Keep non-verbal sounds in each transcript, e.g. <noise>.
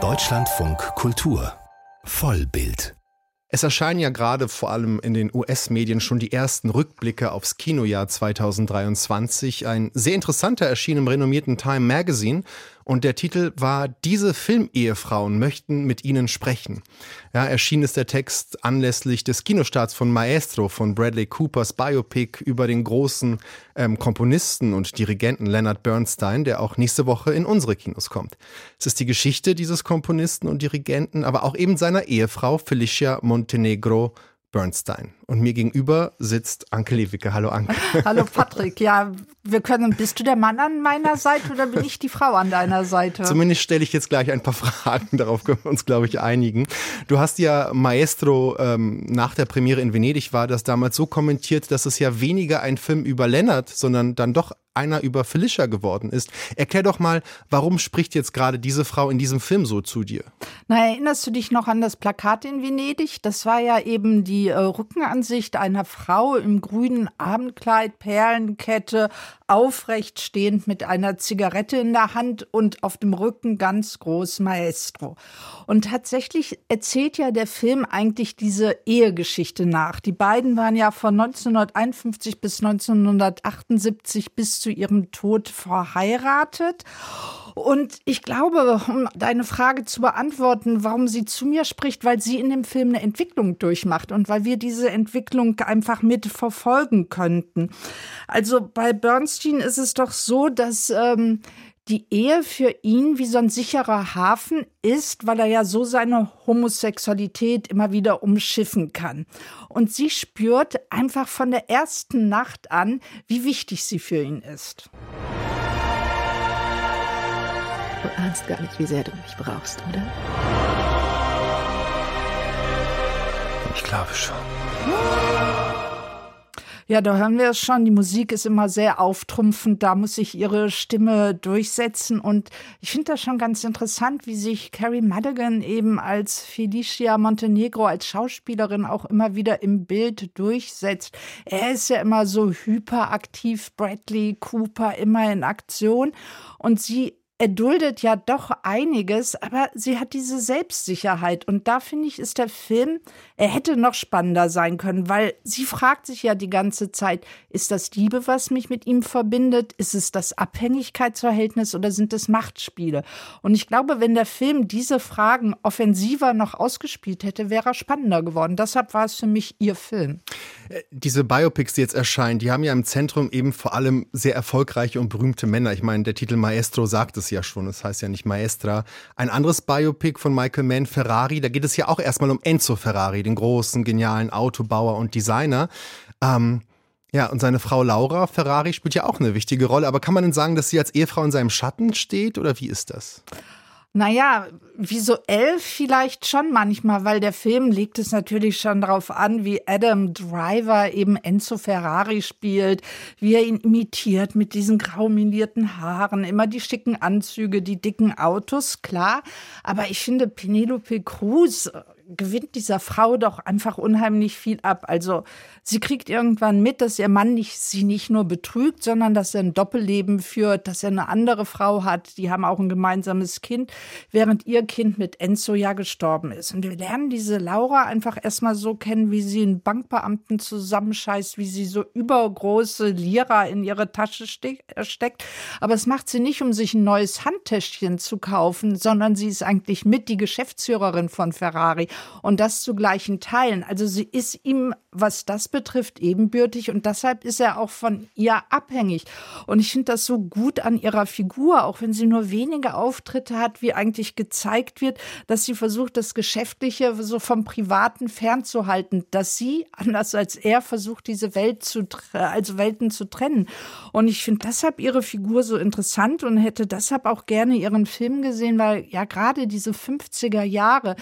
Deutschlandfunk Kultur. Vollbild. Es erscheinen ja gerade vor allem in den US-Medien schon die ersten Rückblicke aufs Kinojahr 2023. Ein sehr interessanter erschien im renommierten Time Magazine und der Titel war Diese Filmehefrauen möchten mit Ihnen sprechen. Ja, erschienen ist der Text anlässlich des Kinostarts von Maestro von Bradley Coopers Biopic über den großen ähm, Komponisten und Dirigenten Leonard Bernstein, der auch nächste Woche in unsere Kinos kommt. Es ist die Geschichte dieses Komponisten und Dirigenten, aber auch eben seiner Ehefrau Felicia Montenegro Bernstein. Und mir gegenüber sitzt Anke Lewicke. Hallo Anke. <laughs> Hallo Patrick. Ja, wir können, bist du der Mann an meiner Seite oder bin ich die Frau an deiner Seite? Zumindest stelle ich jetzt gleich ein paar Fragen, darauf können wir uns, glaube ich, einigen. Du hast ja Maestro ähm, nach der Premiere in Venedig war das damals so kommentiert, dass es ja weniger ein Film über Lennart, sondern dann doch einer über Felicia geworden ist. Erklär doch mal, warum spricht jetzt gerade diese Frau in diesem Film so zu dir? Na, erinnerst du dich noch an das Plakat in Venedig? Das war ja eben die äh, Rückenansicht einer Frau im grünen Abendkleid, Perlenkette, aufrecht stehend mit einer Zigarette in der Hand und auf dem Rücken ganz groß Maestro. Und tatsächlich erzählt ja der Film eigentlich diese Ehegeschichte nach. Die beiden waren ja von 1951 bis 1978 bis zu ihrem Tod verheiratet. Und ich glaube, um deine Frage zu beantworten, warum sie zu mir spricht, weil sie in dem Film eine Entwicklung durchmacht und weil wir diese Entwicklung einfach mit verfolgen könnten. Also bei Bernstein ist es doch so, dass ähm, die Ehe für ihn wie so ein sicherer Hafen ist, weil er ja so seine Homosexualität immer wieder umschiffen kann. Und sie spürt einfach von der ersten Nacht an, wie wichtig sie für ihn ist. Du ahnst gar nicht, wie sehr du mich brauchst, oder? Ich glaube schon. Ja, da hören wir es schon. Die Musik ist immer sehr auftrumpfend. Da muss sich ihre Stimme durchsetzen. Und ich finde das schon ganz interessant, wie sich Carrie Madigan eben als Felicia Montenegro, als Schauspielerin auch immer wieder im Bild durchsetzt. Er ist ja immer so hyperaktiv, Bradley Cooper immer in Aktion. Und sie er duldet ja doch einiges, aber sie hat diese Selbstsicherheit. Und da finde ich, ist der Film, er hätte noch spannender sein können, weil sie fragt sich ja die ganze Zeit, ist das Liebe, was mich mit ihm verbindet? Ist es das Abhängigkeitsverhältnis oder sind es Machtspiele? Und ich glaube, wenn der Film diese Fragen offensiver noch ausgespielt hätte, wäre er spannender geworden. Deshalb war es für mich ihr Film. Äh, diese Biopics, die jetzt erscheinen, die haben ja im Zentrum eben vor allem sehr erfolgreiche und berühmte Männer. Ich meine, der Titel Maestro sagt es ja schon, es das heißt ja nicht Maestra. Ein anderes Biopic von Michael Mann, Ferrari, da geht es ja auch erstmal um Enzo Ferrari, den großen, genialen Autobauer und Designer. Ähm, ja, und seine Frau Laura Ferrari spielt ja auch eine wichtige Rolle. Aber kann man denn sagen, dass sie als Ehefrau in seinem Schatten steht oder wie ist das? Naja, visuell vielleicht schon manchmal, weil der Film legt es natürlich schon darauf an, wie Adam Driver eben Enzo Ferrari spielt, wie er ihn imitiert mit diesen grauminierten Haaren, immer die schicken Anzüge, die dicken Autos, klar. Aber ich finde, Penelope Cruz gewinnt dieser Frau doch einfach unheimlich viel ab. Also sie kriegt irgendwann mit, dass ihr Mann nicht, sie nicht nur betrügt, sondern dass er ein Doppelleben führt, dass er eine andere Frau hat. Die haben auch ein gemeinsames Kind, während ihr Kind mit Enzo ja gestorben ist. Und wir lernen diese Laura einfach erstmal so kennen, wie sie einen Bankbeamten zusammenscheißt, wie sie so übergroße Lira in ihre Tasche äh, steckt. Aber es macht sie nicht, um sich ein neues Handtäschchen zu kaufen, sondern sie ist eigentlich mit die Geschäftsführerin von Ferrari und das zu gleichen Teilen. Also sie ist ihm, was das betrifft, ebenbürtig und deshalb ist er auch von ihr abhängig. Und ich finde das so gut an ihrer Figur, auch wenn sie nur wenige Auftritte hat, wie eigentlich gezeigt wird, dass sie versucht, das Geschäftliche so vom Privaten fernzuhalten, dass sie, anders als er, versucht, diese Welt zu, also Welten zu trennen. Und ich finde deshalb ihre Figur so interessant und hätte deshalb auch gerne ihren Film gesehen, weil ja gerade diese 50er Jahre,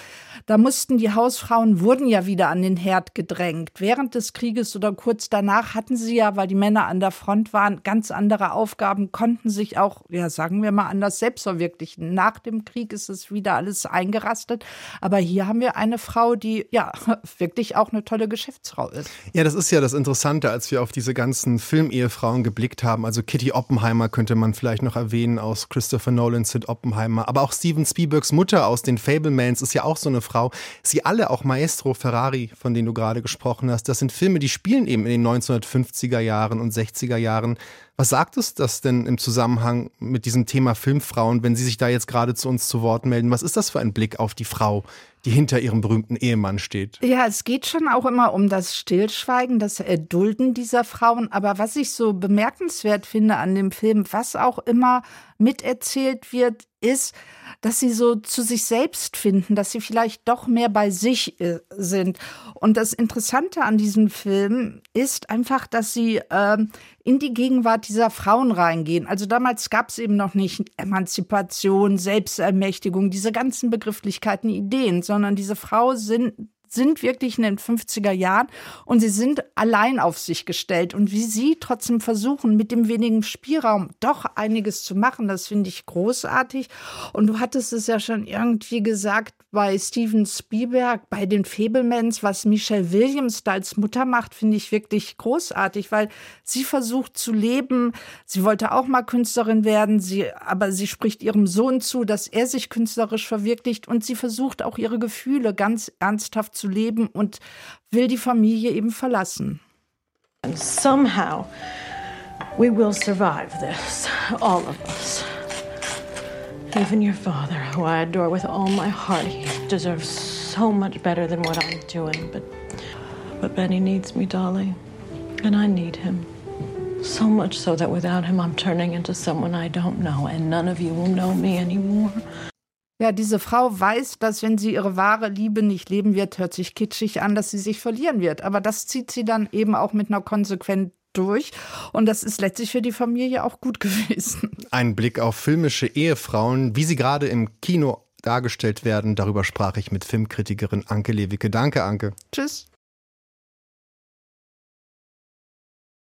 da muss wussten, die Hausfrauen wurden ja wieder an den Herd gedrängt. Während des Krieges oder kurz danach hatten sie ja, weil die Männer an der Front waren, ganz andere Aufgaben, konnten sich auch, ja, sagen wir mal, anders selbst verwirklichen. Nach dem Krieg ist es wieder alles eingerastet. Aber hier haben wir eine Frau, die ja <laughs> wirklich auch eine tolle Geschäftsfrau ist. Ja, das ist ja das Interessante, als wir auf diese ganzen Filmehefrauen geblickt haben. Also Kitty Oppenheimer könnte man vielleicht noch erwähnen aus Christopher Nolan, Sid Oppenheimer. Aber auch Steven Spielbergs Mutter aus den Fablemans ist ja auch so eine Frau. Sie alle, auch Maestro Ferrari, von denen du gerade gesprochen hast, das sind Filme, die spielen eben in den 1950er Jahren und 60er Jahren. Was sagt es das denn im Zusammenhang mit diesem Thema Filmfrauen, wenn Sie sich da jetzt gerade zu uns zu Wort melden? Was ist das für ein Blick auf die Frau, die hinter ihrem berühmten Ehemann steht? Ja, es geht schon auch immer um das Stillschweigen, das Erdulden dieser Frauen. Aber was ich so bemerkenswert finde an dem Film, was auch immer miterzählt wird, ist, dass sie so zu sich selbst finden, dass sie vielleicht doch mehr bei sich äh, sind. Und das Interessante an diesem Film ist einfach, dass sie äh, in die Gegenwart dieser Frauen reingehen. Also damals gab es eben noch nicht Emanzipation, Selbstermächtigung, diese ganzen Begrifflichkeiten, Ideen, sondern diese Frauen sind sind wirklich in den 50er Jahren und sie sind allein auf sich gestellt. Und wie sie trotzdem versuchen, mit dem wenigen Spielraum doch einiges zu machen, das finde ich großartig. Und du hattest es ja schon irgendwie gesagt bei Steven Spielberg, bei den Fablemans, was Michelle Williams da als Mutter macht, finde ich wirklich großartig, weil sie versucht zu leben. Sie wollte auch mal Künstlerin werden, sie, aber sie spricht ihrem Sohn zu, dass er sich künstlerisch verwirklicht und sie versucht auch ihre Gefühle ganz ernsthaft zu leben und will die Familie eben verlassen. And somehow we will survive this, all of us. Even your father, who I adore with all my heart, he deserves so much better than what I'm doing. But, but Benny needs me, Dolly, and I need him. So much so that without him, I'm turning into someone I don't know, and none of you will know me anymore. Ja, diese Frau weiß, dass wenn sie ihre wahre Liebe nicht leben wird, hört sich kitschig an, dass sie sich verlieren wird. Aber das zieht sie dann eben auch mit einer Konsequenz durch. Und das ist letztlich für die Familie auch gut <laughs> gewesen. Ein Blick auf filmische Ehefrauen, wie sie gerade im Kino dargestellt werden. Darüber sprach ich mit Filmkritikerin Anke Lewicke. Danke, Anke. Tschüss.